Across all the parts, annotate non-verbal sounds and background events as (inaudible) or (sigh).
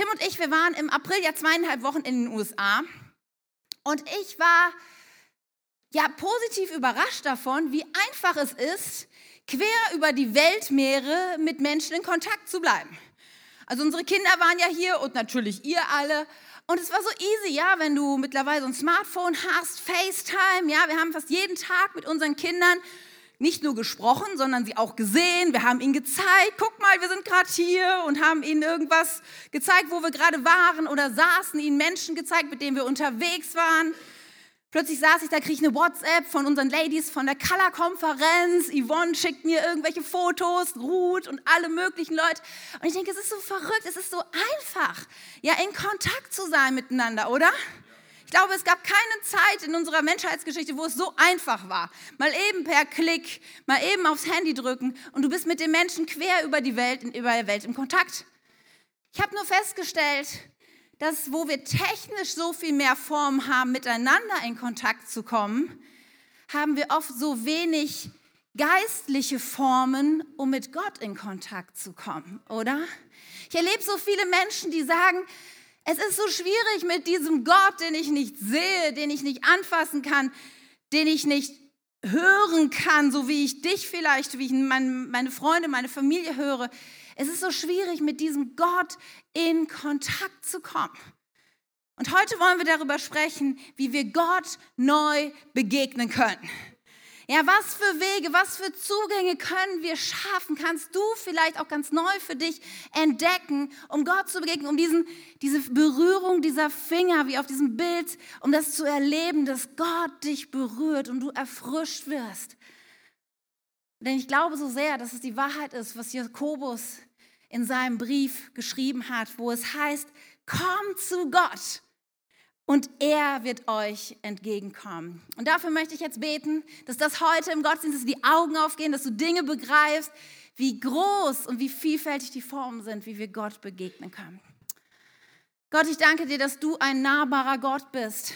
Tim und ich, wir waren im April ja zweieinhalb Wochen in den USA und ich war ja positiv überrascht davon, wie einfach es ist, quer über die Weltmeere mit Menschen in Kontakt zu bleiben. Also unsere Kinder waren ja hier und natürlich ihr alle. Und es war so easy, ja, wenn du mittlerweile so ein Smartphone hast, FaceTime, ja, wir haben fast jeden Tag mit unseren Kindern nicht nur gesprochen, sondern sie auch gesehen. Wir haben ihnen gezeigt, guck mal, wir sind gerade hier und haben ihnen irgendwas gezeigt, wo wir gerade waren oder saßen, ihnen Menschen gezeigt, mit denen wir unterwegs waren. Plötzlich saß ich da, kriege ich eine WhatsApp von unseren Ladies von der Color-Konferenz. Yvonne schickt mir irgendwelche Fotos, Ruth und alle möglichen Leute. Und ich denke, es ist so verrückt, es ist so einfach, ja, in Kontakt zu sein miteinander, oder? Ich glaube, es gab keine Zeit in unserer Menschheitsgeschichte, wo es so einfach war. Mal eben per Klick, mal eben aufs Handy drücken und du bist mit den Menschen quer über die Welt, über die Welt im Kontakt. Ich habe nur festgestellt, dass wo wir technisch so viel mehr Formen haben, miteinander in Kontakt zu kommen, haben wir oft so wenig geistliche Formen, um mit Gott in Kontakt zu kommen, oder? Ich erlebe so viele Menschen, die sagen, es ist so schwierig mit diesem Gott, den ich nicht sehe, den ich nicht anfassen kann, den ich nicht hören kann, so wie ich dich vielleicht, wie ich meine Freunde, meine Familie höre. Es ist so schwierig, mit diesem Gott in Kontakt zu kommen. Und heute wollen wir darüber sprechen, wie wir Gott neu begegnen können. Ja, was für Wege, was für Zugänge können wir schaffen? Kannst du vielleicht auch ganz neu für dich entdecken, um Gott zu begegnen, um diesen, diese Berührung dieser Finger, wie auf diesem Bild, um das zu erleben, dass Gott dich berührt und du erfrischt wirst. Denn ich glaube so sehr, dass es die Wahrheit ist, was Jakobus in seinem Brief geschrieben hat, wo es heißt, komm zu Gott und er wird euch entgegenkommen. Und dafür möchte ich jetzt beten, dass das heute im Gottesdienst die Augen aufgehen, dass du Dinge begreifst, wie groß und wie vielfältig die Formen sind, wie wir Gott begegnen können. Gott, ich danke dir, dass du ein nahbarer Gott bist,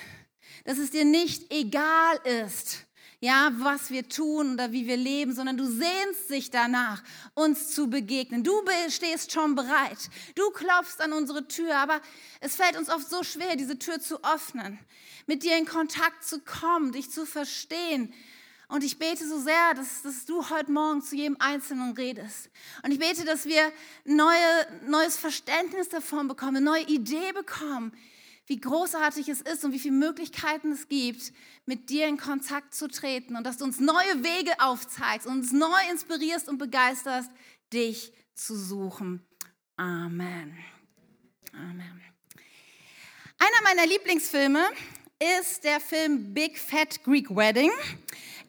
dass es dir nicht egal ist, ja, was wir tun oder wie wir leben, sondern du sehnst dich danach, uns zu begegnen. Du stehst schon bereit. Du klopfst an unsere Tür, aber es fällt uns oft so schwer, diese Tür zu öffnen, mit dir in Kontakt zu kommen, dich zu verstehen. Und ich bete so sehr, dass, dass du heute Morgen zu jedem Einzelnen redest. Und ich bete, dass wir neue, neues Verständnis davon bekommen, eine neue Idee bekommen, wie großartig es ist und wie viele Möglichkeiten es gibt, mit dir in Kontakt zu treten und dass du uns neue Wege aufzeigst und uns neu inspirierst und begeisterst, dich zu suchen. Amen. Amen. Einer meiner Lieblingsfilme ist der Film Big Fat Greek Wedding.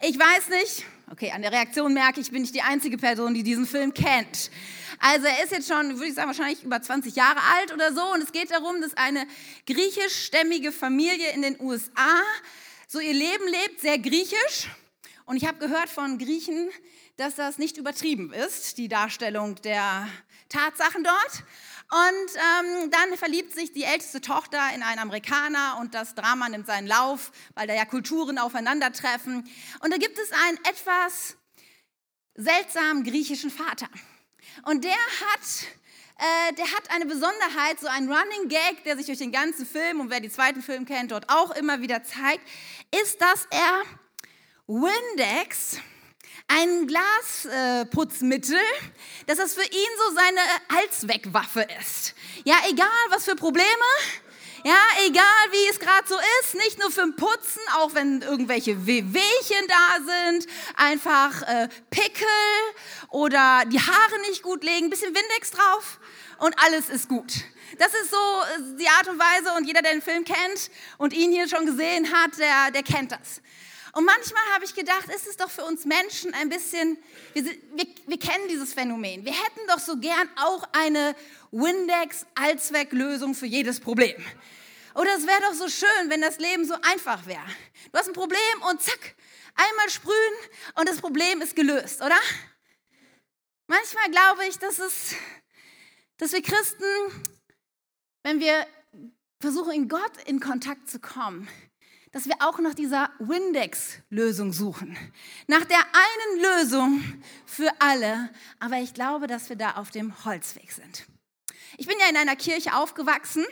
Ich weiß nicht, okay, an der Reaktion merke ich, bin ich die einzige Person, die diesen Film kennt. Also er ist jetzt schon, würde ich sagen, wahrscheinlich über 20 Jahre alt oder so. Und es geht darum, dass eine griechischstämmige Familie in den USA so ihr Leben lebt, sehr griechisch. Und ich habe gehört von Griechen, dass das nicht übertrieben ist, die Darstellung der Tatsachen dort. Und ähm, dann verliebt sich die älteste Tochter in einen Amerikaner und das Drama nimmt seinen Lauf, weil da ja Kulturen aufeinandertreffen. Und da gibt es einen etwas seltsamen griechischen Vater. Und der hat, äh, der hat eine Besonderheit, so ein Running Gag, der sich durch den ganzen Film und wer die zweiten Film kennt, dort auch immer wieder zeigt, ist, dass er Windex, ein Glasputzmittel, äh, dass das für ihn so seine Allzweckwaffe ist. Ja, egal was für Probleme, ja, egal wie es gerade so ist, nicht nur für Putzen, auch wenn irgendwelche Wehwehchen da sind, einfach äh, Pickel oder die Haare nicht gut legen, bisschen Windex drauf und alles ist gut. Das ist so äh, die Art und Weise und jeder, der den Film kennt und ihn hier schon gesehen hat, der, der kennt das. Und manchmal habe ich gedacht, ist es doch für uns Menschen ein bisschen, wir, wir, wir kennen dieses Phänomen. Wir hätten doch so gern auch eine Windex-Allzwecklösung für jedes Problem. Oder es wäre doch so schön, wenn das Leben so einfach wäre. Du hast ein Problem und zack, einmal sprühen und das Problem ist gelöst, oder? Manchmal glaube ich, dass, es, dass wir Christen, wenn wir versuchen, in Gott in Kontakt zu kommen, dass wir auch nach dieser Windex-Lösung suchen. Nach der einen Lösung für alle. Aber ich glaube, dass wir da auf dem Holzweg sind. Ich bin ja in einer Kirche aufgewachsen,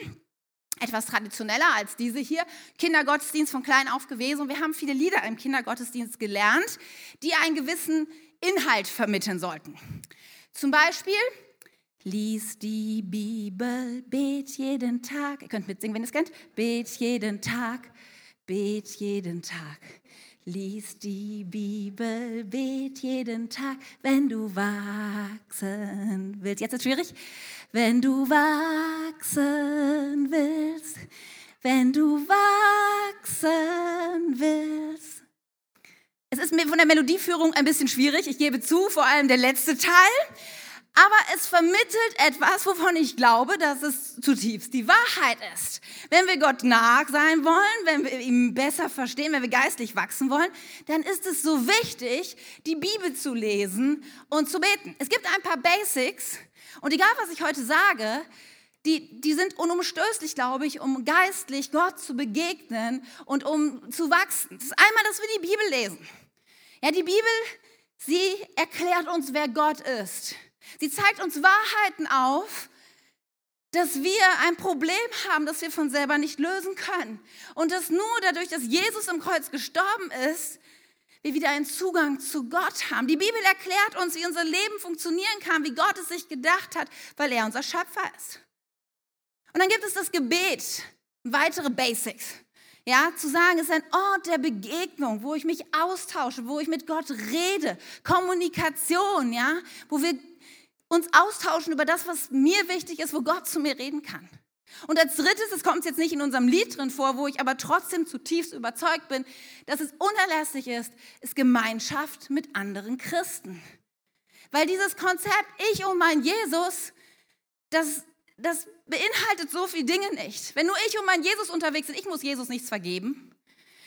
etwas traditioneller als diese hier, Kindergottesdienst von klein auf gewesen. Und wir haben viele Lieder im Kindergottesdienst gelernt, die einen gewissen Inhalt vermitteln sollten. Zum Beispiel, lies die Bibel, bet jeden Tag. Ihr könnt mitsingen, wenn ihr es kennt. Bet jeden Tag, bet jeden Tag. Lies die Bibel, bet jeden Tag, wenn du wachsen willst. Jetzt ist schwierig. Wenn du wachsen willst, wenn du wachsen willst. Es ist mir von der Melodieführung ein bisschen schwierig, ich gebe zu, vor allem der letzte Teil. Aber es vermittelt etwas, wovon ich glaube, dass es zutiefst die Wahrheit ist. Wenn wir Gott nah sein wollen, wenn wir ihn besser verstehen, wenn wir geistlich wachsen wollen, dann ist es so wichtig, die Bibel zu lesen und zu beten. Es gibt ein paar Basics und egal, was ich heute sage, die, die sind unumstößlich, glaube ich, um geistlich Gott zu begegnen und um zu wachsen. Das ist einmal, dass wir die Bibel lesen. Ja, die Bibel, sie erklärt uns, wer Gott ist. Sie zeigt uns Wahrheiten auf, dass wir ein Problem haben, das wir von selber nicht lösen können. Und dass nur dadurch, dass Jesus im Kreuz gestorben ist, wir wieder einen Zugang zu Gott haben. Die Bibel erklärt uns, wie unser Leben funktionieren kann, wie Gott es sich gedacht hat, weil er unser Schöpfer ist. Und dann gibt es das Gebet, weitere Basics. Ja, zu sagen, es ist ein Ort der Begegnung, wo ich mich austausche, wo ich mit Gott rede, Kommunikation, ja, wo wir uns austauschen über das, was mir wichtig ist, wo Gott zu mir reden kann. Und als drittes, es kommt jetzt nicht in unserem Lied drin vor, wo ich aber trotzdem zutiefst überzeugt bin, dass es unerlässlich ist, ist Gemeinschaft mit anderen Christen. Weil dieses Konzept, ich und mein Jesus, das, das beinhaltet so viele Dinge nicht. Wenn nur ich und mein Jesus unterwegs sind, ich muss Jesus nichts vergeben.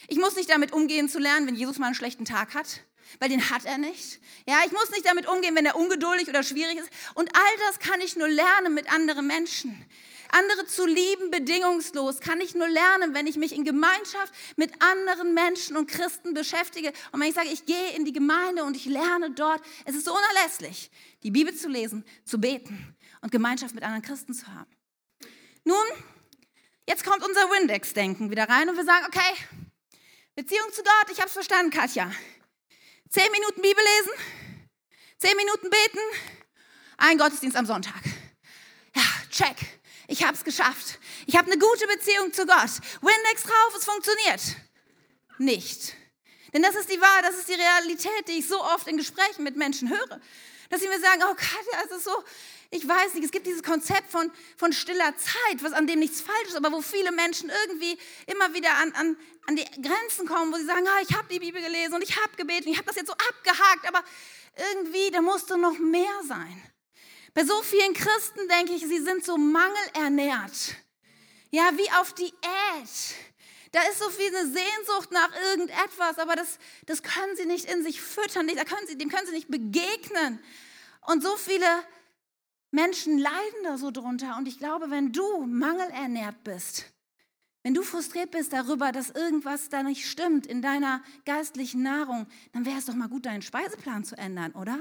Ich muss nicht damit umgehen zu lernen, wenn Jesus mal einen schlechten Tag hat weil den hat er nicht. Ja, ich muss nicht damit umgehen, wenn er ungeduldig oder schwierig ist. Und all das kann ich nur lernen mit anderen Menschen. Andere zu lieben, bedingungslos, kann ich nur lernen, wenn ich mich in Gemeinschaft mit anderen Menschen und Christen beschäftige. Und wenn ich sage, ich gehe in die Gemeinde und ich lerne dort, es ist so unerlässlich, die Bibel zu lesen, zu beten und Gemeinschaft mit anderen Christen zu haben. Nun, jetzt kommt unser Windex-Denken wieder rein und wir sagen, okay, Beziehung zu Gott, ich habe es verstanden, Katja. Zehn Minuten Bibel lesen, zehn Minuten beten, ein Gottesdienst am Sonntag. Ja, check. Ich habe es geschafft. Ich habe eine gute Beziehung zu Gott. Windex drauf, es funktioniert. Nicht. Denn das ist die Wahrheit, das ist die Realität, die ich so oft in Gesprächen mit Menschen höre. Dass sie mir sagen, oh Katja, es ist so, ich weiß nicht, es gibt dieses Konzept von, von stiller Zeit, was an dem nichts falsch ist, aber wo viele Menschen irgendwie immer wieder an, an, an die Grenzen kommen, wo sie sagen, ah, ich habe die Bibel gelesen und ich habe gebeten, ich habe das jetzt so abgehakt, aber irgendwie, da musste noch mehr sein. Bei so vielen Christen denke ich, sie sind so mangelernährt. Ja, wie auf Diät. Da ist so viel eine Sehnsucht nach irgendetwas, aber das, das können sie nicht in sich füttern, da können sie, dem können sie nicht begegnen. Und so viele Menschen leiden da so drunter. Und ich glaube, wenn du mangelernährt bist, wenn du frustriert bist darüber, dass irgendwas da nicht stimmt in deiner geistlichen Nahrung, dann wäre es doch mal gut, deinen Speiseplan zu ändern, oder?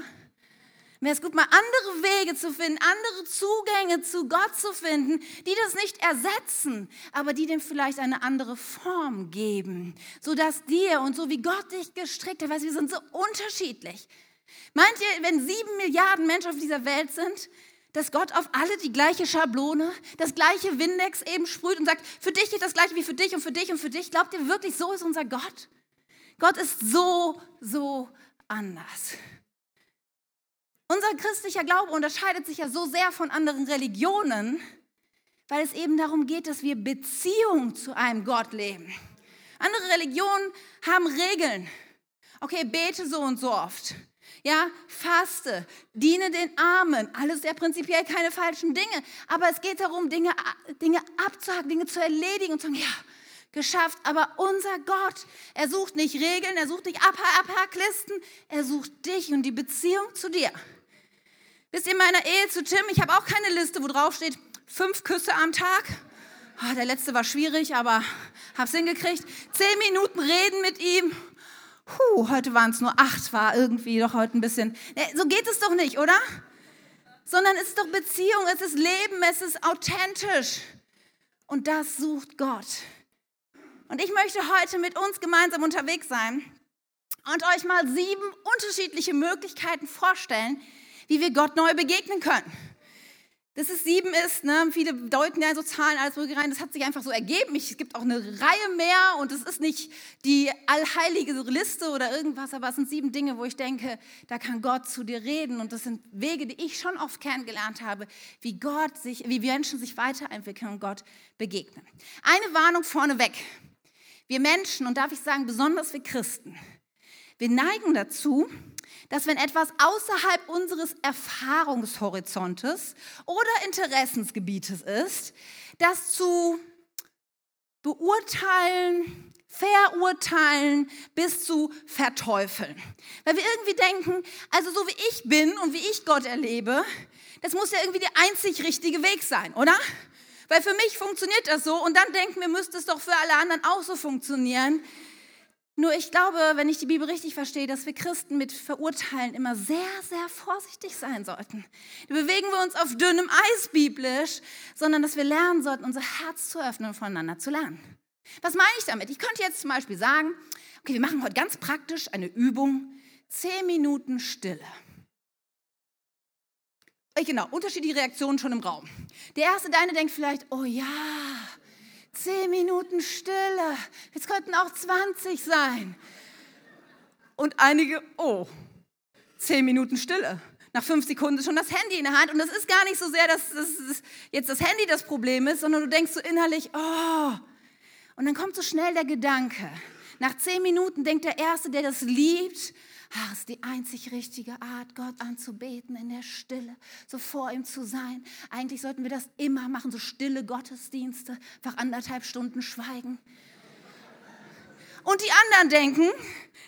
Wäre es gut, mal andere Wege zu finden, andere Zugänge zu Gott zu finden, die das nicht ersetzen, aber die dem vielleicht eine andere Form geben, sodass dir und so wie Gott dich gestrickt hat, weil wir sind so unterschiedlich. Meint ihr, wenn sieben Milliarden Menschen auf dieser Welt sind, dass Gott auf alle die gleiche Schablone, das gleiche Windex eben sprüht und sagt, für dich geht das gleiche wie für dich und für dich und für dich. Glaubt ihr wirklich, so ist unser Gott? Gott ist so, so anders. Unser christlicher Glaube unterscheidet sich ja so sehr von anderen Religionen, weil es eben darum geht, dass wir Beziehung zu einem Gott leben. Andere Religionen haben Regeln. Okay, bete so und so oft ja, faste, diene den Armen, alles ja prinzipiell keine falschen Dinge, aber es geht darum, Dinge, Dinge abzuhaken, Dinge zu erledigen und zu sagen, ja, geschafft, aber unser Gott, er sucht nicht Regeln, er sucht nicht Abhacklisten, er sucht dich und die Beziehung zu dir. Wisst ihr, in meiner Ehe zu Tim, ich habe auch keine Liste, wo drauf steht, fünf Küsse am Tag. Oh, der letzte war schwierig, aber hab's hingekriegt. Zehn Minuten reden mit ihm Puh, heute waren es nur acht, war irgendwie doch heute ein bisschen. So geht es doch nicht, oder? sondern es ist doch Beziehung, es ist Leben, es ist authentisch. Und das sucht Gott. Und ich möchte heute mit uns gemeinsam unterwegs sein und euch mal sieben unterschiedliche Möglichkeiten vorstellen, wie wir Gott neu begegnen können. Dass es sieben ist, ne? viele deuten ja so Zahlen als Mögliche rein, das hat sich einfach so ergeben. Es gibt auch eine Reihe mehr und es ist nicht die allheilige Liste oder irgendwas, aber es sind sieben Dinge, wo ich denke, da kann Gott zu dir reden und das sind Wege, die ich schon oft kennengelernt habe, wie Gott sich, wie Menschen sich weiterentwickeln und Gott begegnen. Eine Warnung vorneweg. Wir Menschen, und darf ich sagen, besonders wir Christen, wir neigen dazu, dass wenn etwas außerhalb unseres Erfahrungshorizontes oder Interessensgebietes ist, das zu beurteilen, verurteilen bis zu verteufeln. Weil wir irgendwie denken, also so wie ich bin und wie ich Gott erlebe, das muss ja irgendwie der einzig richtige Weg sein, oder? Weil für mich funktioniert das so und dann denken wir, müsste es doch für alle anderen auch so funktionieren. Nur ich glaube, wenn ich die Bibel richtig verstehe, dass wir Christen mit Verurteilen immer sehr, sehr vorsichtig sein sollten. Da bewegen wir uns auf dünnem Eis biblisch, sondern dass wir lernen sollten, unser Herz zu öffnen und voneinander zu lernen. Was meine ich damit? Ich könnte jetzt zum Beispiel sagen, okay, wir machen heute ganz praktisch eine Übung, zehn Minuten Stille. Genau, unterschiedliche Reaktionen schon im Raum. Der erste, deine denkt vielleicht, oh ja, Zehn Minuten Stille. Jetzt könnten auch 20 sein. Und einige, oh, zehn Minuten Stille. Nach fünf Sekunden ist schon das Handy in der Hand. Und das ist gar nicht so sehr, dass das jetzt das Handy das Problem ist, sondern du denkst so innerlich, oh. Und dann kommt so schnell der Gedanke. Nach zehn Minuten denkt der Erste, der das liebt, Ach, ist die einzig richtige Art, Gott anzubeten in der Stille, so vor ihm zu sein. Eigentlich sollten wir das immer machen, so stille Gottesdienste, einfach anderthalb Stunden schweigen. Und die anderen denken,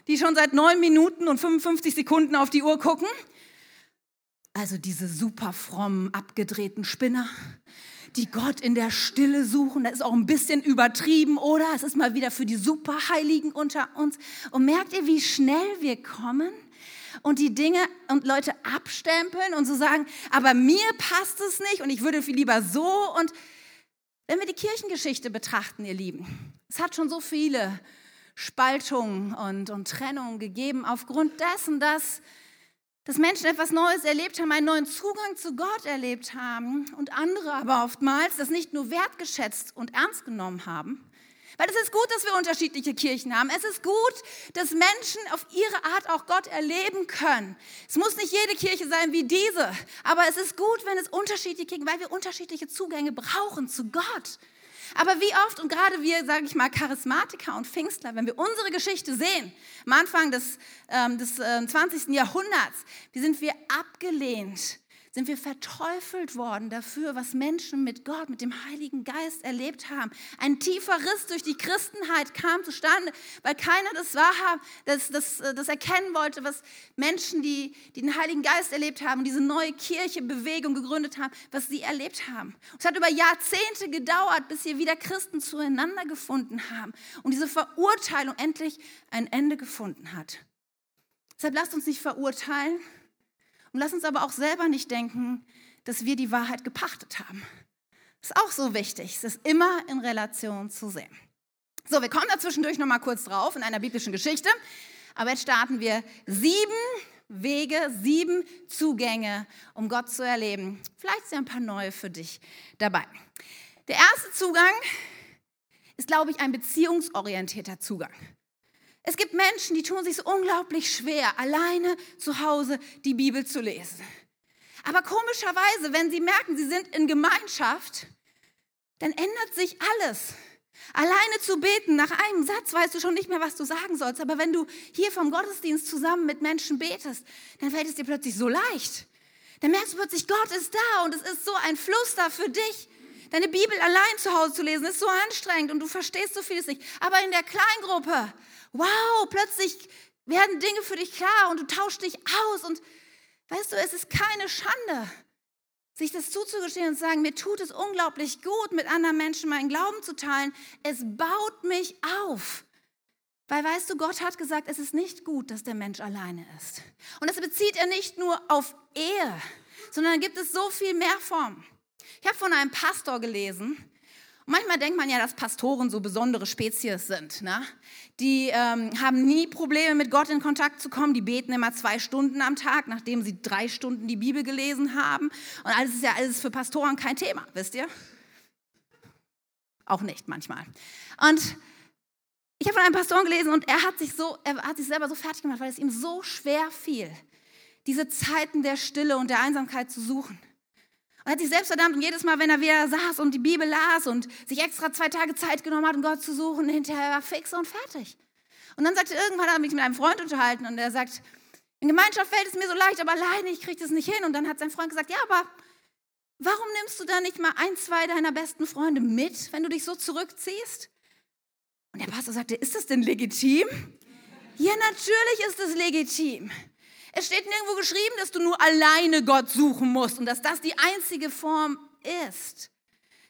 die schon seit neun Minuten und 55 Sekunden auf die Uhr gucken, also diese super frommen, abgedrehten Spinner, die Gott in der Stille suchen. Das ist auch ein bisschen übertrieben, oder? Es ist mal wieder für die Superheiligen unter uns. Und merkt ihr, wie schnell wir kommen? Und die Dinge und Leute abstempeln und so sagen, aber mir passt es nicht und ich würde viel lieber so. Und wenn wir die Kirchengeschichte betrachten, ihr Lieben, es hat schon so viele Spaltungen und, und Trennungen gegeben aufgrund dessen, dass dass Menschen etwas Neues erlebt haben, einen neuen Zugang zu Gott erlebt haben und andere aber oftmals das nicht nur wertgeschätzt und ernst genommen haben. Weil es ist gut, dass wir unterschiedliche Kirchen haben. Es ist gut, dass Menschen auf ihre Art auch Gott erleben können. Es muss nicht jede Kirche sein wie diese, aber es ist gut, wenn es unterschiedliche Kirchen, weil wir unterschiedliche Zugänge brauchen zu Gott. Aber wie oft, und gerade wir, sage ich mal, Charismatiker und Pfingstler, wenn wir unsere Geschichte sehen, am Anfang des, ähm, des äh, 20. Jahrhunderts, wie sind wir abgelehnt sind wir verteufelt worden dafür, was Menschen mit Gott, mit dem Heiligen Geist erlebt haben. Ein tiefer Riss durch die Christenheit kam zustande, weil keiner das wahrhaben, das, das, das erkennen wollte, was Menschen, die, die den Heiligen Geist erlebt haben, diese neue Kirche, Bewegung gegründet haben, was sie erlebt haben. es hat über Jahrzehnte gedauert, bis hier wieder Christen zueinander gefunden haben und diese Verurteilung endlich ein Ende gefunden hat. Deshalb lasst uns nicht verurteilen, und lass uns aber auch selber nicht denken, dass wir die Wahrheit gepachtet haben. Ist auch so wichtig, es ist immer in Relation zu sehen. So, wir kommen da zwischendurch noch mal kurz drauf in einer biblischen Geschichte. Aber jetzt starten wir sieben Wege, sieben Zugänge, um Gott zu erleben. Vielleicht sind ein paar neue für dich dabei. Der erste Zugang ist, glaube ich, ein beziehungsorientierter Zugang. Es gibt Menschen, die tun sich unglaublich schwer, alleine zu Hause die Bibel zu lesen. Aber komischerweise, wenn sie merken, sie sind in Gemeinschaft, dann ändert sich alles. Alleine zu beten, nach einem Satz weißt du schon nicht mehr, was du sagen sollst. Aber wenn du hier vom Gottesdienst zusammen mit Menschen betest, dann fällt es dir plötzlich so leicht. Dann merkst du plötzlich, Gott ist da und es ist so ein Fluss da für dich. Deine Bibel allein zu Hause zu lesen, ist so anstrengend und du verstehst so vieles nicht. Aber in der Kleingruppe, wow, plötzlich werden Dinge für dich klar und du tauschst dich aus. Und weißt du, es ist keine Schande, sich das zuzugestehen und zu sagen, mir tut es unglaublich gut, mit anderen Menschen meinen Glauben zu teilen. Es baut mich auf. Weil weißt du, Gott hat gesagt, es ist nicht gut, dass der Mensch alleine ist. Und das bezieht er nicht nur auf Ehe, sondern gibt es so viel mehr Formen. Ich habe von einem Pastor gelesen, und manchmal denkt man ja, dass Pastoren so besondere Spezies sind. Ne? Die ähm, haben nie Probleme, mit Gott in Kontakt zu kommen. Die beten immer zwei Stunden am Tag, nachdem sie drei Stunden die Bibel gelesen haben. Und alles ist ja alles für Pastoren kein Thema, wisst ihr? Auch nicht manchmal. Und ich habe von einem Pastoren gelesen und er hat sich so, er hat sich selber so fertig gemacht, weil es ihm so schwer fiel, diese Zeiten der Stille und der Einsamkeit zu suchen. Und hat sich selbst verdammt und jedes Mal, wenn er wieder saß und die Bibel las und sich extra zwei Tage Zeit genommen hat, um Gott zu suchen, hinterher war fix und fertig. Und dann sagte irgendwann, hat er mich mit einem Freund unterhalten und er sagt, in Gemeinschaft fällt es mir so leicht, aber alleine, ich kriege das nicht hin. Und dann hat sein Freund gesagt, ja, aber warum nimmst du da nicht mal ein, zwei deiner besten Freunde mit, wenn du dich so zurückziehst? Und der Pastor sagte, ist das denn legitim? Ja, natürlich ist es legitim. Es steht nirgendwo geschrieben, dass du nur alleine Gott suchen musst und dass das die einzige Form ist.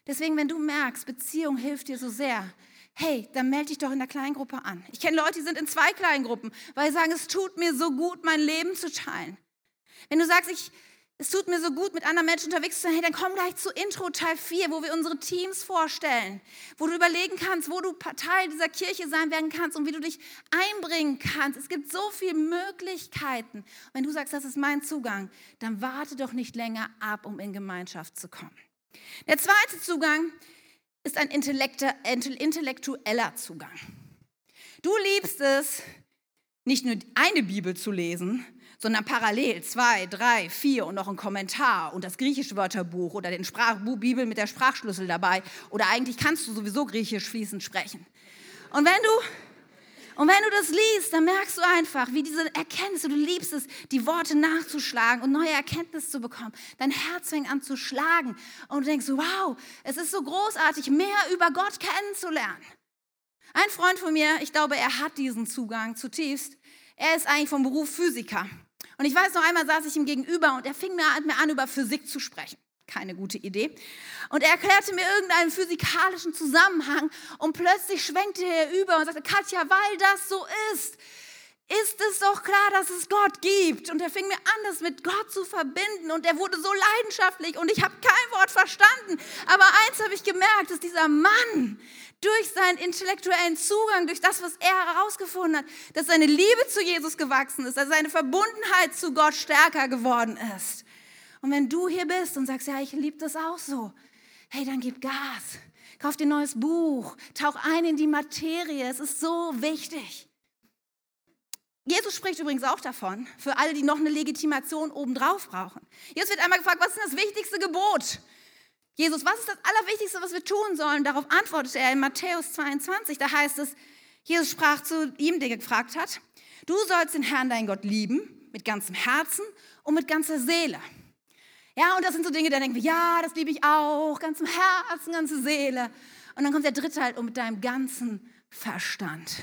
Deswegen, wenn du merkst, Beziehung hilft dir so sehr, hey, dann melde dich doch in der Kleingruppe an. Ich kenne Leute, die sind in zwei Kleingruppen, weil sie sagen, es tut mir so gut, mein Leben zu teilen. Wenn du sagst, ich, es tut mir so gut, mit anderen Menschen unterwegs zu sein. Hey, dann komm gleich zu Intro Teil 4, wo wir unsere Teams vorstellen, wo du überlegen kannst, wo du Teil dieser Kirche sein werden kannst und wie du dich einbringen kannst. Es gibt so viele Möglichkeiten. wenn du sagst, das ist mein Zugang, dann warte doch nicht länger ab, um in Gemeinschaft zu kommen. Der zweite Zugang ist ein intellektueller Zugang. Du liebst es, nicht nur eine Bibel zu lesen, sondern parallel zwei, drei, vier und noch ein Kommentar und das griechische Wörterbuch oder den Sprachbuch Bibel mit der Sprachschlüssel dabei. Oder eigentlich kannst du sowieso griechisch fließend sprechen. Und wenn du und wenn du das liest, dann merkst du einfach, wie diese Erkenntnisse, du liebst es, die Worte nachzuschlagen und neue Erkenntnisse zu bekommen. Dein Herz fängt an zu schlagen und du denkst, wow, es ist so großartig, mehr über Gott kennenzulernen. Ein Freund von mir, ich glaube, er hat diesen Zugang zutiefst. Er ist eigentlich vom Beruf Physiker. Und ich weiß noch einmal saß ich ihm gegenüber und er fing mir an, über Physik zu sprechen. Keine gute Idee. Und er erklärte mir irgendeinen physikalischen Zusammenhang und plötzlich schwenkte er über und sagte, Katja, weil das so ist, ist es doch klar, dass es Gott gibt. Und er fing mir an, das mit Gott zu verbinden. Und er wurde so leidenschaftlich und ich habe kein Wort verstanden. Aber eins habe ich gemerkt, dass dieser Mann durch seinen intellektuellen Zugang, durch das, was er herausgefunden hat, dass seine Liebe zu Jesus gewachsen ist, dass seine Verbundenheit zu Gott stärker geworden ist. Und wenn du hier bist und sagst, ja, ich liebe das auch so, hey, dann gib Gas. Kauf dir ein neues Buch, tauch ein in die Materie, es ist so wichtig. Jesus spricht übrigens auch davon, für alle, die noch eine Legitimation obendrauf brauchen. Jesus wird einmal gefragt, was ist das wichtigste Gebot? Jesus, was ist das Allerwichtigste, was wir tun sollen? Darauf antwortete er in Matthäus 22. Da heißt es, Jesus sprach zu ihm, der gefragt hat, du sollst den Herrn, dein Gott, lieben, mit ganzem Herzen und mit ganzer Seele. Ja, und das sind so Dinge, da denken wir, ja, das liebe ich auch, ganzem Herzen, ganze Seele. Und dann kommt der dritte halt, und mit deinem ganzen Verstand.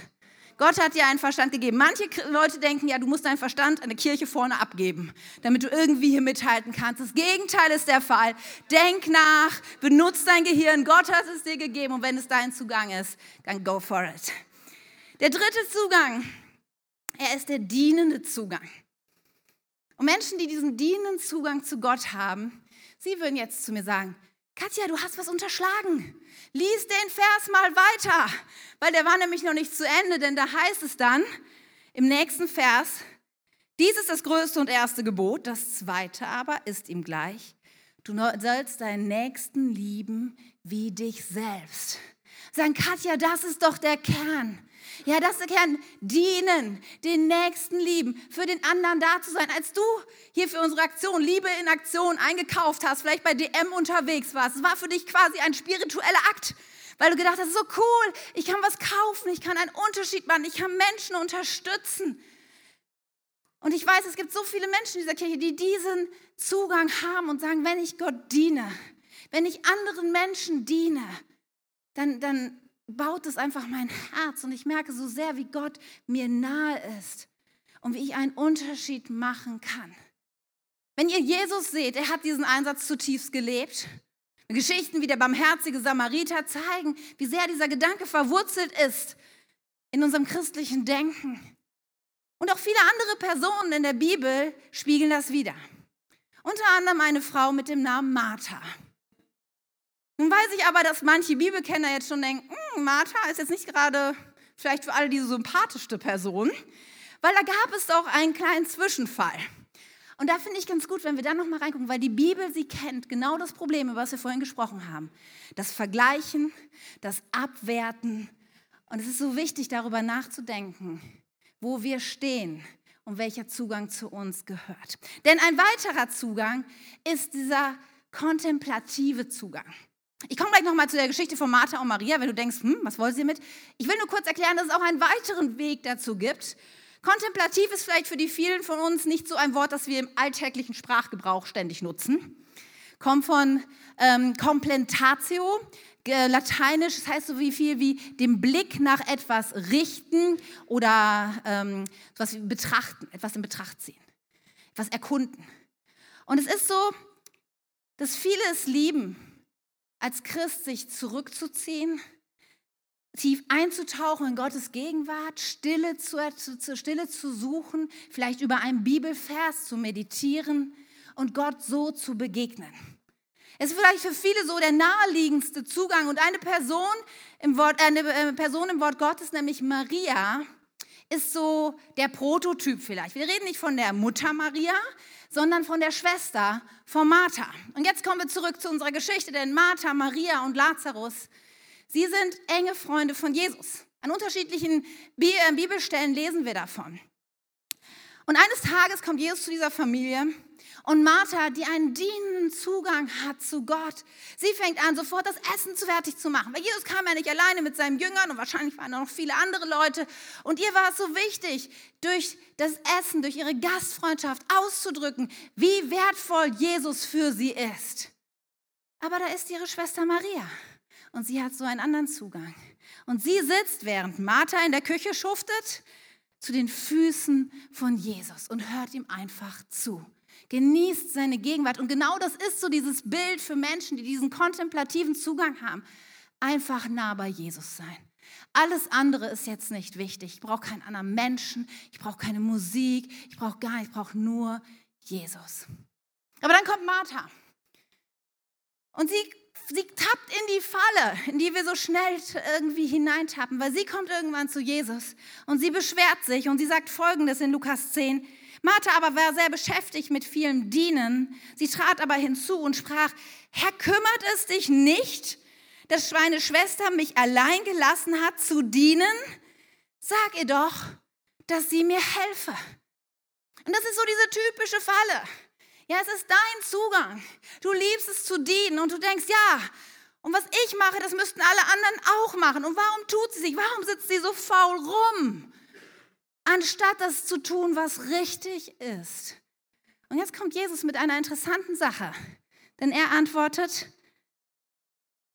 Gott hat dir einen Verstand gegeben. Manche Leute denken, ja, du musst deinen Verstand an der Kirche vorne abgeben, damit du irgendwie hier mithalten kannst. Das Gegenteil ist der Fall. Denk nach, benutze dein Gehirn. Gott hat es dir gegeben und wenn es dein Zugang ist, dann go for it. Der dritte Zugang, er ist der dienende Zugang. Und Menschen, die diesen dienenden Zugang zu Gott haben, sie würden jetzt zu mir sagen, Katja, du hast was unterschlagen. Lies den Vers mal weiter, weil der war nämlich noch nicht zu Ende, denn da heißt es dann im nächsten Vers, dies ist das größte und erste Gebot, das zweite aber ist ihm gleich, du sollst deinen Nächsten lieben wie dich selbst. Sagen, Katja, das ist doch der Kern. Ja, das erkennen, dienen, den Nächsten lieben, für den anderen da zu sein. Als du hier für unsere Aktion Liebe in Aktion eingekauft hast, vielleicht bei DM unterwegs warst, es war für dich quasi ein spiritueller Akt, weil du gedacht hast, so cool, ich kann was kaufen, ich kann einen Unterschied machen, ich kann Menschen unterstützen. Und ich weiß, es gibt so viele Menschen in dieser Kirche, die diesen Zugang haben und sagen, wenn ich Gott diene, wenn ich anderen Menschen diene, dann, dann baut es einfach mein Herz und ich merke so sehr, wie Gott mir nahe ist und wie ich einen Unterschied machen kann. Wenn ihr Jesus seht, er hat diesen Einsatz zutiefst gelebt. Geschichten wie der barmherzige Samariter zeigen, wie sehr dieser Gedanke verwurzelt ist in unserem christlichen Denken. Und auch viele andere Personen in der Bibel spiegeln das wieder. Unter anderem eine Frau mit dem Namen Martha. Nun weiß ich aber, dass manche Bibelkenner jetzt schon denken, hm, Martha ist jetzt nicht gerade vielleicht für alle diese sympathischste Person, weil da gab es doch einen kleinen Zwischenfall. Und da finde ich ganz gut, wenn wir da nochmal reingucken, weil die Bibel, sie kennt genau das Problem, über was wir vorhin gesprochen haben. Das Vergleichen, das Abwerten. Und es ist so wichtig, darüber nachzudenken, wo wir stehen und welcher Zugang zu uns gehört. Denn ein weiterer Zugang ist dieser kontemplative Zugang. Ich komme gleich nochmal zu der Geschichte von Martha und Maria, wenn du denkst, hm, was wollen sie mit? Ich will nur kurz erklären, dass es auch einen weiteren Weg dazu gibt. Kontemplativ ist vielleicht für die vielen von uns nicht so ein Wort, das wir im alltäglichen Sprachgebrauch ständig nutzen. Kommt von ähm, complentatio, äh, lateinisch, das heißt so wie viel wie den Blick nach etwas richten oder ähm, wie betrachten, etwas in Betracht ziehen, etwas erkunden. Und es ist so, dass viele es lieben, als Christ sich zurückzuziehen, tief einzutauchen in Gottes Gegenwart, Stille zu, zu, Stille zu suchen, vielleicht über einen Bibelvers zu meditieren und Gott so zu begegnen. Es ist vielleicht für viele so der naheliegendste Zugang und eine Person im Wort, eine äh, Person im Wort Gottes, nämlich Maria, ist so der Prototyp vielleicht. Wir reden nicht von der Mutter Maria, sondern von der Schwester von Martha. Und jetzt kommen wir zurück zu unserer Geschichte, denn Martha, Maria und Lazarus, sie sind enge Freunde von Jesus. An unterschiedlichen äh, Bibelstellen lesen wir davon. Und eines Tages kommt Jesus zu dieser Familie und Martha, die einen dienenden Zugang hat zu Gott, sie fängt an, sofort das Essen zu fertig zu machen. Weil Jesus kam ja nicht alleine mit seinen Jüngern und wahrscheinlich waren da noch viele andere Leute. Und ihr war es so wichtig, durch das Essen, durch ihre Gastfreundschaft auszudrücken, wie wertvoll Jesus für sie ist. Aber da ist ihre Schwester Maria und sie hat so einen anderen Zugang. Und sie sitzt, während Martha in der Küche schuftet, zu den Füßen von Jesus und hört ihm einfach zu genießt seine Gegenwart. Und genau das ist so dieses Bild für Menschen, die diesen kontemplativen Zugang haben. Einfach nah bei Jesus sein. Alles andere ist jetzt nicht wichtig. Ich brauche keinen anderen Menschen, ich brauche keine Musik, ich brauche gar nichts, ich brauche nur Jesus. Aber dann kommt Martha. Und sie, sie tappt in die Falle, in die wir so schnell irgendwie hineintappen, weil sie kommt irgendwann zu Jesus und sie beschwert sich und sie sagt folgendes in Lukas 10, Martha aber war sehr beschäftigt mit vielem Dienen. Sie trat aber hinzu und sprach, Herr, kümmert es dich nicht, dass meine Schwester mich allein gelassen hat zu dienen? Sag ihr doch, dass sie mir helfe. Und das ist so diese typische Falle. Ja, es ist dein Zugang. Du liebst es zu dienen und du denkst, ja, und was ich mache, das müssten alle anderen auch machen. Und warum tut sie sich? Warum sitzt sie so faul rum? anstatt das zu tun, was richtig ist. Und jetzt kommt Jesus mit einer interessanten Sache, denn er antwortet,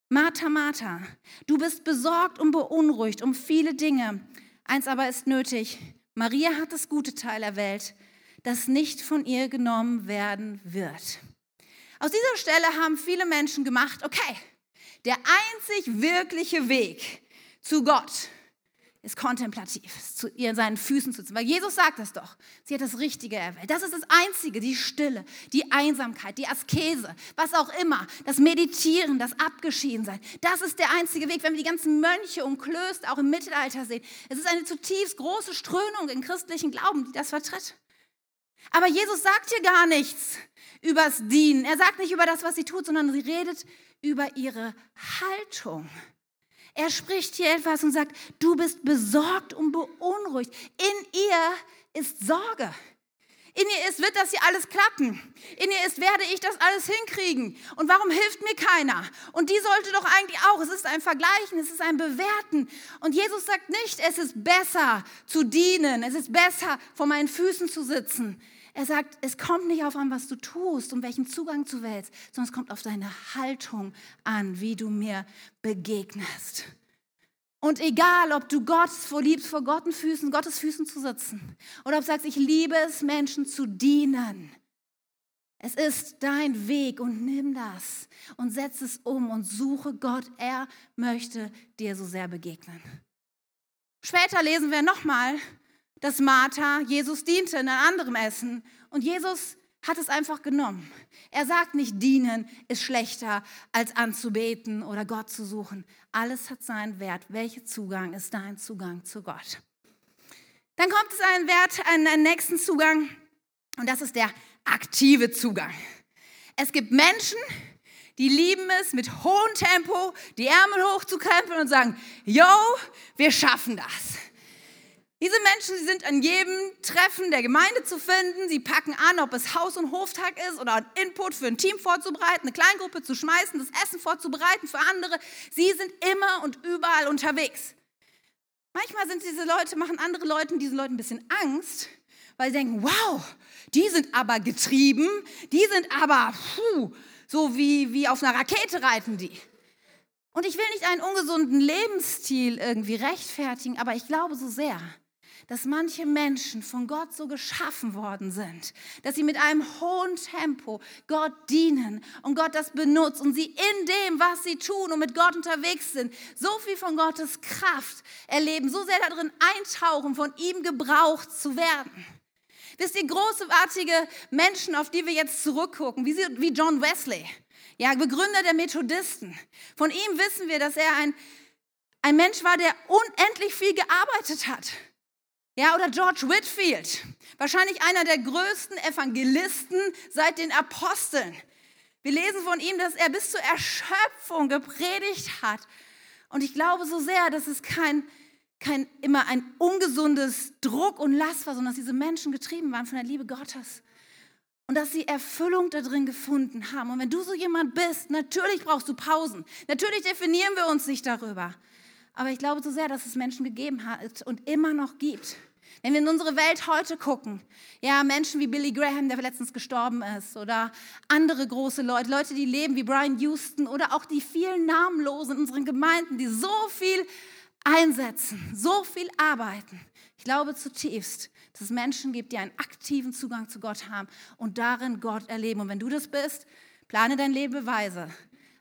Martha, Martha, du bist besorgt und beunruhigt um viele Dinge. Eins aber ist nötig. Maria hat das gute Teil erwählt, das nicht von ihr genommen werden wird. Aus dieser Stelle haben viele Menschen gemacht, okay, der einzig wirkliche Weg zu Gott ist kontemplativ, zu ihr seinen Füßen zu sitzen. Weil Jesus sagt es doch. Sie hat das Richtige erwählt. Das ist das Einzige, die Stille, die Einsamkeit, die Askese, was auch immer, das Meditieren, das Abgeschiedensein. Das ist der einzige Weg, wenn wir die ganzen Mönche und Klöster auch im Mittelalter sehen. Es ist eine zutiefst große Strömung in christlichen Glauben, die das vertritt. Aber Jesus sagt hier gar nichts übers Dienen. Er sagt nicht über das, was sie tut, sondern sie redet über ihre Haltung. Er spricht hier etwas und sagt, du bist besorgt und beunruhigt. In ihr ist Sorge. In ihr ist, wird das hier alles klappen. In ihr ist, werde ich das alles hinkriegen. Und warum hilft mir keiner? Und die sollte doch eigentlich auch. Es ist ein Vergleichen, es ist ein Bewerten. Und Jesus sagt nicht, es ist besser zu dienen. Es ist besser, vor meinen Füßen zu sitzen. Er sagt, es kommt nicht auf an, was du tust und welchen Zugang du wählst, sondern es kommt auf deine Haltung an, wie du mir begegnest. Und egal, ob du Gott liebst, vor Gottes Füßen, Gottes Füßen zu sitzen, oder ob du sagst, ich liebe es, Menschen zu dienen. Es ist dein Weg und nimm das und setz es um und suche Gott. Er möchte dir so sehr begegnen. Später lesen wir nochmal, dass Martha Jesus diente in einem anderen Essen. Und Jesus hat es einfach genommen. Er sagt nicht, dienen ist schlechter als anzubeten oder Gott zu suchen. Alles hat seinen Wert. Welcher Zugang ist dein Zugang zu Gott? Dann kommt es einen Wert, einen nächsten Zugang und das ist der aktive Zugang. Es gibt Menschen, die lieben es, mit hohem Tempo die Ärmel hochzukrempeln und sagen, yo, wir schaffen das. Diese Menschen sie sind an jedem Treffen der Gemeinde zu finden. Sie packen an, ob es Haus- und Hoftag ist oder ein Input für ein Team vorzubereiten, eine Kleingruppe zu schmeißen, das Essen vorzubereiten für andere. Sie sind immer und überall unterwegs. Manchmal sind diese Leute, machen andere Leute diesen Leuten ein bisschen Angst, weil sie denken, wow, die sind aber getrieben, die sind aber puh, so wie, wie auf einer Rakete reiten die. Und ich will nicht einen ungesunden Lebensstil irgendwie rechtfertigen, aber ich glaube so sehr, dass manche Menschen von Gott so geschaffen worden sind, dass sie mit einem hohen Tempo Gott dienen und Gott das benutzt und sie in dem, was sie tun und mit Gott unterwegs sind, so viel von Gottes Kraft erleben, so sehr darin eintauchen, von ihm gebraucht zu werden. Wisst ihr, großartige Menschen, auf die wir jetzt zurückgucken, wie, John Wesley, ja, Begründer der Methodisten. Von ihm wissen wir, dass er ein, ein Mensch war, der unendlich viel gearbeitet hat. Ja, oder George Whitfield, wahrscheinlich einer der größten Evangelisten seit den Aposteln. Wir lesen von ihm, dass er bis zur Erschöpfung gepredigt hat. Und ich glaube so sehr, dass es kein, kein immer ein ungesundes Druck und Last war, sondern dass diese Menschen getrieben waren von der Liebe Gottes. Und dass sie Erfüllung darin gefunden haben. Und wenn du so jemand bist, natürlich brauchst du Pausen. Natürlich definieren wir uns nicht darüber. Aber ich glaube so sehr, dass es Menschen gegeben hat und immer noch gibt, wenn wir in unsere Welt heute gucken, ja, Menschen wie Billy Graham, der letztens gestorben ist, oder andere große Leute, Leute, die leben wie Brian Houston, oder auch die vielen Namenlosen in unseren Gemeinden, die so viel einsetzen, so viel arbeiten. Ich glaube zutiefst, dass es Menschen gibt, die einen aktiven Zugang zu Gott haben und darin Gott erleben. Und wenn du das bist, plane dein Leben weise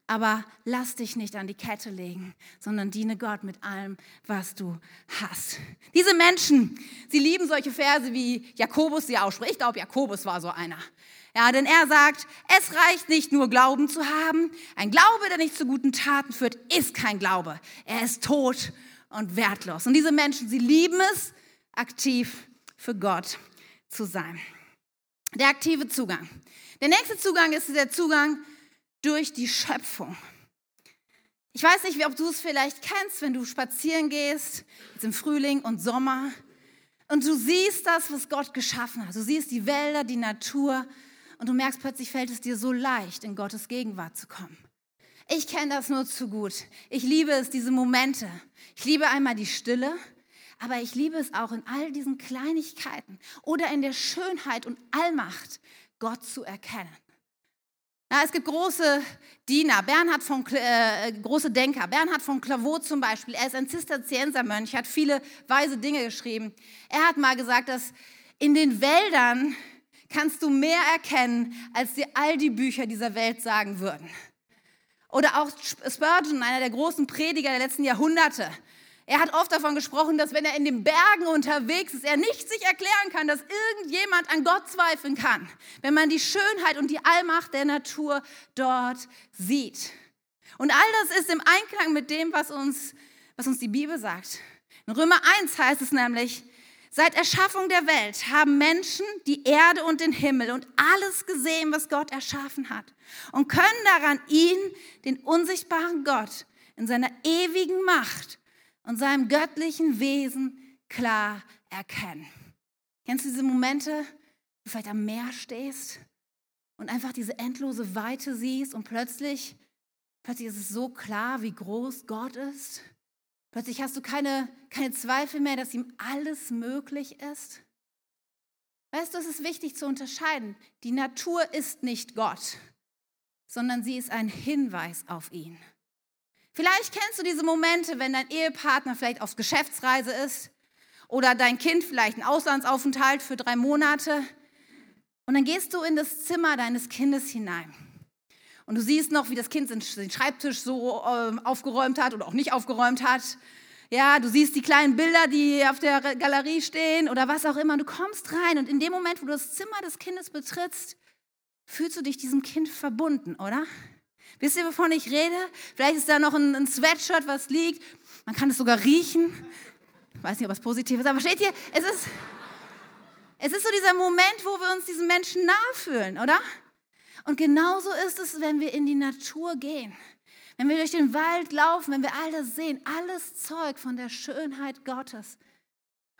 aber lass dich nicht an die Kette legen, sondern diene Gott mit allem, was du hast. Diese Menschen, sie lieben solche Verse, wie Jakobus sie ausspricht. Ich glaube, Jakobus war so einer. Ja, denn er sagt, es reicht nicht nur Glauben zu haben. Ein Glaube, der nicht zu guten Taten führt, ist kein Glaube. Er ist tot und wertlos. Und diese Menschen, sie lieben es, aktiv für Gott zu sein. Der aktive Zugang. Der nächste Zugang ist der Zugang durch die Schöpfung. Ich weiß nicht, ob du es vielleicht kennst, wenn du spazieren gehst, jetzt im Frühling und Sommer, und du siehst das, was Gott geschaffen hat. Du siehst die Wälder, die Natur, und du merkst plötzlich, fällt es dir so leicht, in Gottes Gegenwart zu kommen. Ich kenne das nur zu gut. Ich liebe es, diese Momente. Ich liebe einmal die Stille, aber ich liebe es auch in all diesen Kleinigkeiten oder in der Schönheit und Allmacht, Gott zu erkennen. Na, es gibt große Diener, Bernhard von, äh, große Denker. Bernhard von Clairvaux zum Beispiel, er ist ein Zisterziensermönch, hat viele weise Dinge geschrieben. Er hat mal gesagt, dass in den Wäldern kannst du mehr erkennen, als dir all die Bücher dieser Welt sagen würden. Oder auch Spurgeon, einer der großen Prediger der letzten Jahrhunderte. Er hat oft davon gesprochen, dass wenn er in den Bergen unterwegs ist, er nicht sich erklären kann, dass irgendjemand an Gott zweifeln kann, wenn man die Schönheit und die Allmacht der Natur dort sieht. Und all das ist im Einklang mit dem, was uns, was uns die Bibel sagt. In Römer 1 heißt es nämlich, Seit Erschaffung der Welt haben Menschen die Erde und den Himmel und alles gesehen, was Gott erschaffen hat und können daran ihn, den unsichtbaren Gott, in seiner ewigen Macht und seinem göttlichen Wesen klar erkennen. Kennst du diese Momente, wo du vielleicht am Meer stehst und einfach diese endlose Weite siehst und plötzlich, plötzlich ist es so klar, wie groß Gott ist? Plötzlich hast du keine, keine Zweifel mehr, dass ihm alles möglich ist? Weißt du, es ist wichtig zu unterscheiden. Die Natur ist nicht Gott, sondern sie ist ein Hinweis auf ihn. Vielleicht kennst du diese Momente, wenn dein Ehepartner vielleicht auf Geschäftsreise ist oder dein Kind vielleicht einen Auslandsaufenthalt für drei Monate. Und dann gehst du in das Zimmer deines Kindes hinein. Und du siehst noch, wie das Kind den Schreibtisch so äh, aufgeräumt hat oder auch nicht aufgeräumt hat. Ja, du siehst die kleinen Bilder, die auf der Galerie stehen oder was auch immer. Du kommst rein und in dem Moment, wo du das Zimmer des Kindes betrittst, fühlst du dich diesem Kind verbunden, oder? Wisst ihr, wovon ich rede? Vielleicht ist da noch ein, ein Sweatshirt, was liegt. Man kann es sogar riechen. Ich weiß nicht, ob es positiv ist, aber steht hier, es ist, es ist so dieser Moment, wo wir uns diesen Menschen nahe fühlen, oder? Und genauso ist es, wenn wir in die Natur gehen. Wenn wir durch den Wald laufen, wenn wir all das sehen, alles Zeug von der Schönheit Gottes.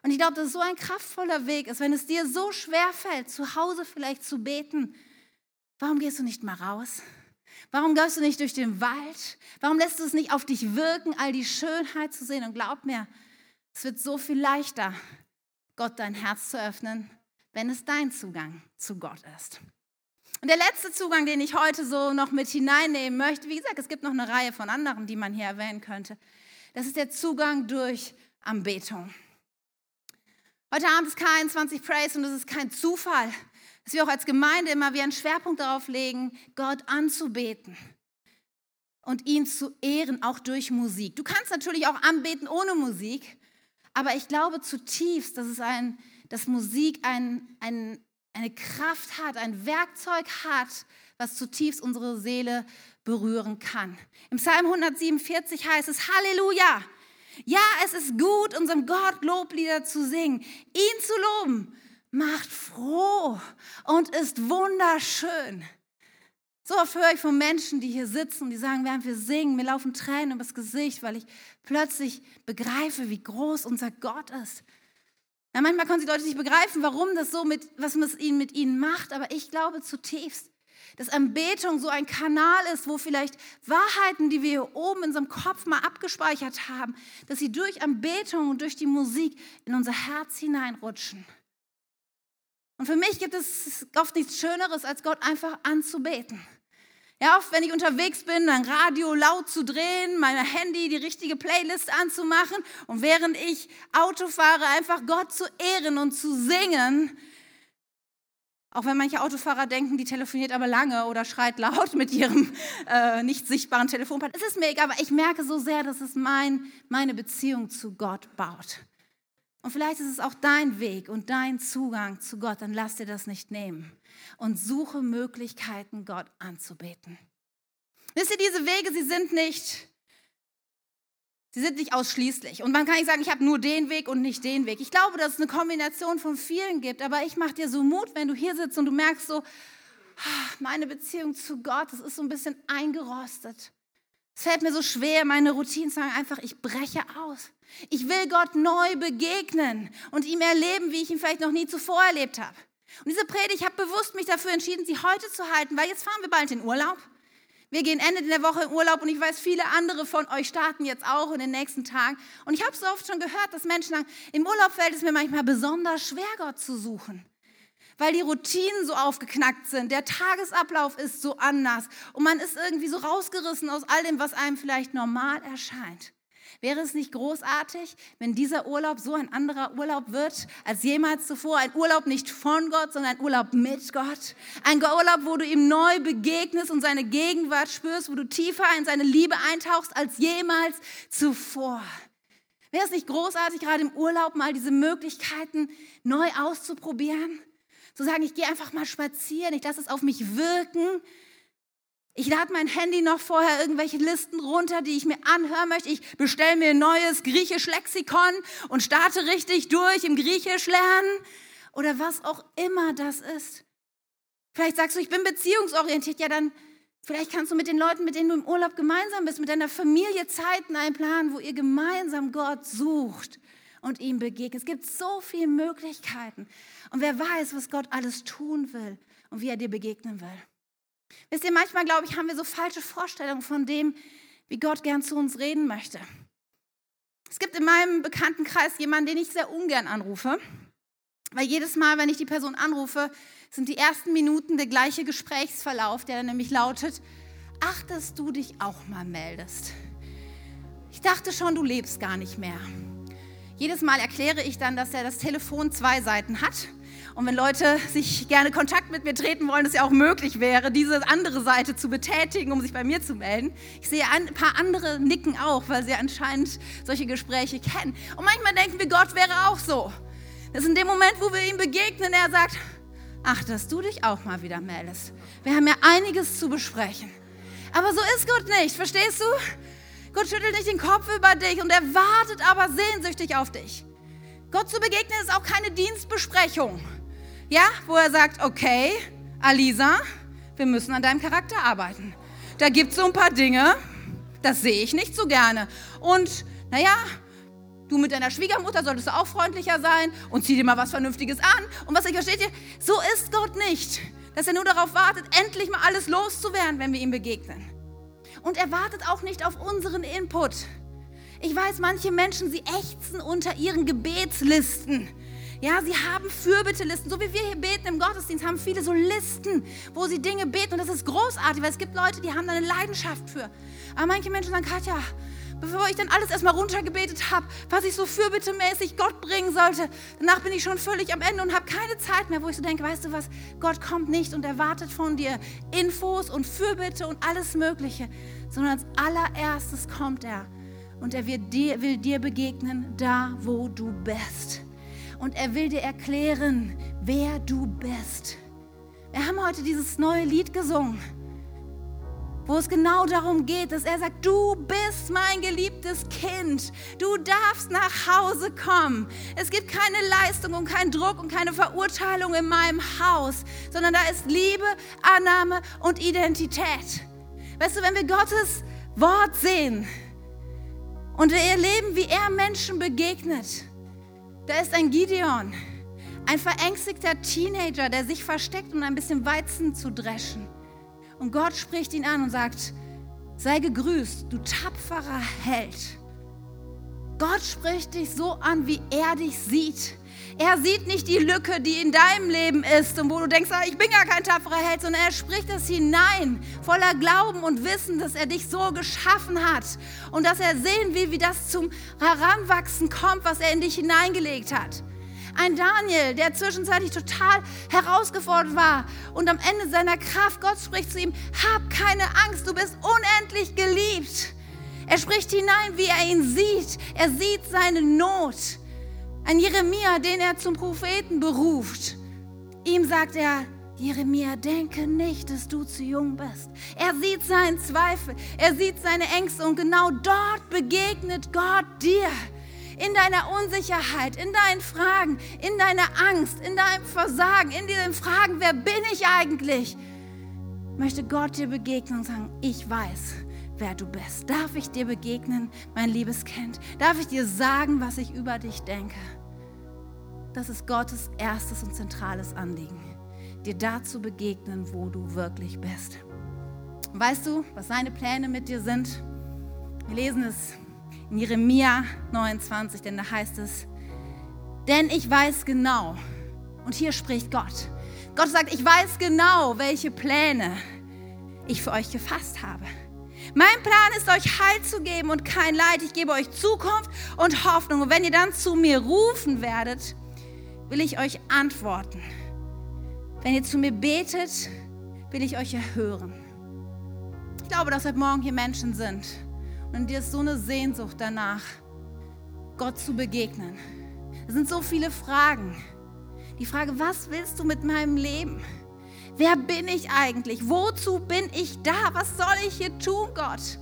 Und ich glaube, dass es so ein kraftvoller Weg ist, wenn es dir so schwer fällt, zu Hause vielleicht zu beten. Warum gehst du nicht mal raus? Warum gehst du nicht durch den Wald? Warum lässt du es nicht auf dich wirken, all die Schönheit zu sehen? Und glaub mir, es wird so viel leichter, Gott dein Herz zu öffnen, wenn es dein Zugang zu Gott ist. Und der letzte Zugang, den ich heute so noch mit hineinnehmen möchte, wie gesagt, es gibt noch eine Reihe von anderen, die man hier erwähnen könnte. Das ist der Zugang durch Anbetung. Heute Abend ist K21 Praise und es ist kein Zufall, dass wir auch als Gemeinde immer wieder einen Schwerpunkt darauf legen, Gott anzubeten und ihn zu ehren, auch durch Musik. Du kannst natürlich auch anbeten ohne Musik, aber ich glaube zutiefst, dass, es ein, dass Musik ein, ein, eine Kraft hat, ein Werkzeug hat, was zutiefst unsere Seele berühren kann. Im Psalm 147 heißt es Halleluja. Ja, es ist gut, unserem Gott Loblieder zu singen, ihn zu loben, macht froh und ist wunderschön. So oft höre ich von Menschen, die hier sitzen, die sagen, während wir singen, mir laufen Tränen übers Gesicht, weil ich plötzlich begreife, wie groß unser Gott ist. Na, manchmal können die Leute nicht begreifen, warum das so mit, was es ihnen mit ihnen macht, aber ich glaube zutiefst, dass Anbetung so ein Kanal ist, wo vielleicht Wahrheiten, die wir hier oben in unserem Kopf mal abgespeichert haben, dass sie durch Anbetung und durch die Musik in unser Herz hineinrutschen. Und für mich gibt es oft nichts Schöneres, als Gott einfach anzubeten. Ja, oft, wenn ich unterwegs bin, mein Radio laut zu drehen, mein Handy die richtige Playlist anzumachen und während ich Auto fahre, einfach Gott zu ehren und zu singen. Auch wenn manche Autofahrer denken, die telefoniert aber lange oder schreit laut (laughs) mit ihrem äh, nicht sichtbaren Telefonpartner. Es ist mir egal, aber ich merke so sehr, dass es mein, meine Beziehung zu Gott baut. Und vielleicht ist es auch dein Weg und dein Zugang zu Gott, dann lass dir das nicht nehmen und suche Möglichkeiten, Gott anzubeten. Wisst ihr, diese Wege, sie sind nicht, sie sind nicht ausschließlich. Und man kann nicht sagen, ich habe nur den Weg und nicht den Weg. Ich glaube, dass es eine Kombination von vielen gibt, aber ich mache dir so Mut, wenn du hier sitzt und du merkst so, ah, meine Beziehung zu Gott, das ist so ein bisschen eingerostet. Es fällt mir so schwer, meine Routinen zu sagen, einfach, ich breche aus. Ich will Gott neu begegnen und ihm erleben, wie ich ihn vielleicht noch nie zuvor erlebt habe. Und diese Predigt, ich habe bewusst mich dafür entschieden, sie heute zu halten, weil jetzt fahren wir bald in Urlaub. Wir gehen Ende der Woche in Urlaub und ich weiß, viele andere von euch starten jetzt auch in den nächsten Tagen. Und ich habe so oft schon gehört, dass Menschen sagen, im Urlaub fällt es mir manchmal besonders schwer, Gott zu suchen. Weil die Routinen so aufgeknackt sind, der Tagesablauf ist so anders und man ist irgendwie so rausgerissen aus all dem, was einem vielleicht normal erscheint. Wäre es nicht großartig, wenn dieser Urlaub so ein anderer Urlaub wird als jemals zuvor? Ein Urlaub nicht von Gott, sondern ein Urlaub mit Gott. Ein Urlaub, wo du ihm neu begegnest und seine Gegenwart spürst, wo du tiefer in seine Liebe eintauchst als jemals zuvor. Wäre es nicht großartig, gerade im Urlaub mal diese Möglichkeiten neu auszuprobieren? Zu sagen, ich gehe einfach mal spazieren, ich lasse es auf mich wirken ich lade mein Handy noch vorher irgendwelche Listen runter, die ich mir anhören möchte. Ich bestelle mir ein neues Griechisch-Lexikon und starte richtig durch im Griechisch lernen oder was auch immer das ist. Vielleicht sagst du, ich bin beziehungsorientiert. Ja, dann vielleicht kannst du mit den Leuten, mit denen du im Urlaub gemeinsam bist, mit deiner Familie Zeiten einplanen, wo ihr gemeinsam Gott sucht und ihm begegnet. Es gibt so viele Möglichkeiten. Und wer weiß, was Gott alles tun will und wie er dir begegnen will. Wisst ihr, manchmal, glaube ich, haben wir so falsche Vorstellungen von dem, wie Gott gern zu uns reden möchte. Es gibt in meinem Bekanntenkreis jemanden, den ich sehr ungern anrufe, weil jedes Mal, wenn ich die Person anrufe, sind die ersten Minuten der gleiche Gesprächsverlauf, der dann nämlich lautet, ach, dass du dich auch mal meldest. Ich dachte schon, du lebst gar nicht mehr. Jedes Mal erkläre ich dann, dass er das Telefon zwei Seiten hat und wenn Leute sich gerne Kontakt mit mir treten wollen, es ja auch möglich wäre, diese andere Seite zu betätigen, um sich bei mir zu melden. Ich sehe ein paar andere nicken auch, weil sie anscheinend solche Gespräche kennen. Und manchmal denken wir, Gott wäre auch so. Das ist in dem Moment, wo wir ihm begegnen, er sagt, ach, dass du dich auch mal wieder meldest. Wir haben ja einiges zu besprechen. Aber so ist Gott nicht, verstehst du? Gott schüttelt nicht den Kopf über dich und er wartet aber sehnsüchtig auf dich. Gott zu begegnen ist auch keine Dienstbesprechung. Ja, wo er sagt, okay, Alisa, wir müssen an deinem Charakter arbeiten. Da gibt es so ein paar Dinge, das sehe ich nicht so gerne. Und naja, du mit deiner Schwiegermutter solltest du auch freundlicher sein und zieh dir mal was Vernünftiges an. Und was ich versteht ihr? So ist Gott nicht, dass er nur darauf wartet, endlich mal alles loszuwerden, wenn wir ihm begegnen. Und er wartet auch nicht auf unseren Input. Ich weiß, manche Menschen, sie ächzen unter ihren Gebetslisten. Ja, sie haben Fürbittelisten. So wie wir hier beten im Gottesdienst, haben viele so Listen, wo sie Dinge beten. Und das ist großartig, weil es gibt Leute, die haben da eine Leidenschaft für. Aber manche Menschen sagen, Katja, bevor ich dann alles erstmal runtergebetet habe, was ich so fürbittemäßig Gott bringen sollte, danach bin ich schon völlig am Ende und habe keine Zeit mehr, wo ich so denke, weißt du was, Gott kommt nicht und erwartet von dir Infos und Fürbitte und alles Mögliche, sondern als allererstes kommt er und er dir, will dir begegnen, da wo du bist und er will dir erklären, wer du bist. Wir haben heute dieses neue Lied gesungen, wo es genau darum geht, dass er sagt, du bist mein geliebtes Kind, du darfst nach Hause kommen. Es gibt keine Leistung und keinen Druck und keine Verurteilung in meinem Haus, sondern da ist Liebe, Annahme und Identität. Weißt du, wenn wir Gottes Wort sehen und wir erleben, wie er Menschen begegnet, da ist ein Gideon, ein verängstigter Teenager, der sich versteckt, um ein bisschen Weizen zu dreschen. Und Gott spricht ihn an und sagt, sei gegrüßt, du tapferer Held. Gott spricht dich so an, wie er dich sieht. Er sieht nicht die Lücke, die in deinem Leben ist und wo du denkst, ah, ich bin ja kein tapferer Held, sondern er spricht es hinein, voller Glauben und Wissen, dass er dich so geschaffen hat und dass er sehen will, wie das zum Heranwachsen kommt, was er in dich hineingelegt hat. Ein Daniel, der zwischenzeitlich total herausgefordert war und am Ende seiner Kraft, Gott spricht zu ihm, hab keine Angst, du bist unendlich geliebt. Er spricht hinein, wie er ihn sieht. Er sieht seine Not. Ein Jeremia, den er zum Propheten beruft. Ihm sagt er, Jeremia, denke nicht, dass du zu jung bist. Er sieht seinen Zweifel, er sieht seine Ängste und genau dort begegnet Gott dir. In deiner Unsicherheit, in deinen Fragen, in deiner Angst, in deinem Versagen, in diesen Fragen, wer bin ich eigentlich? Möchte Gott dir begegnen und sagen, ich weiß, wer du bist. Darf ich dir begegnen, mein liebes Kind? Darf ich dir sagen, was ich über dich denke? Das ist Gottes erstes und zentrales Anliegen, dir da zu begegnen, wo du wirklich bist. Weißt du, was seine Pläne mit dir sind? Wir lesen es in Jeremia 29, denn da heißt es, denn ich weiß genau, und hier spricht Gott. Gott sagt, ich weiß genau, welche Pläne ich für euch gefasst habe. Mein Plan ist, euch Heil zu geben und kein Leid. Ich gebe euch Zukunft und Hoffnung. Und wenn ihr dann zu mir rufen werdet, will ich euch antworten. Wenn ihr zu mir betet, will ich euch erhören. Ich glaube, dass heute Morgen hier Menschen sind und dir ist so eine Sehnsucht danach, Gott zu begegnen. Es sind so viele Fragen. Die Frage, was willst du mit meinem Leben? Wer bin ich eigentlich? Wozu bin ich da? Was soll ich hier tun, Gott?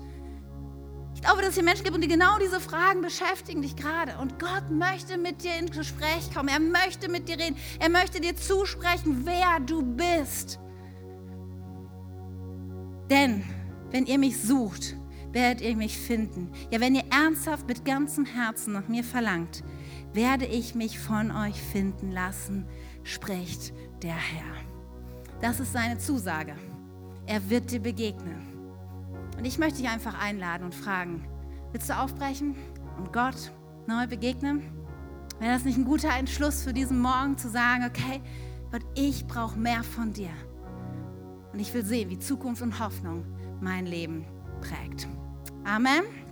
Ich glaube, dass es hier Menschen gibt, die genau diese Fragen beschäftigen dich gerade. Und Gott möchte mit dir ins Gespräch kommen. Er möchte mit dir reden. Er möchte dir zusprechen, wer du bist. Denn wenn ihr mich sucht, werdet ihr mich finden. Ja, wenn ihr ernsthaft mit ganzem Herzen nach mir verlangt, werde ich mich von euch finden lassen, spricht der Herr. Das ist seine Zusage. Er wird dir begegnen. Und ich möchte dich einfach einladen und fragen, willst du aufbrechen und Gott neu begegnen? Wäre das nicht ein guter Entschluss für diesen Morgen zu sagen, okay, Gott, ich brauche mehr von dir. Und ich will sehen, wie Zukunft und Hoffnung mein Leben prägt. Amen.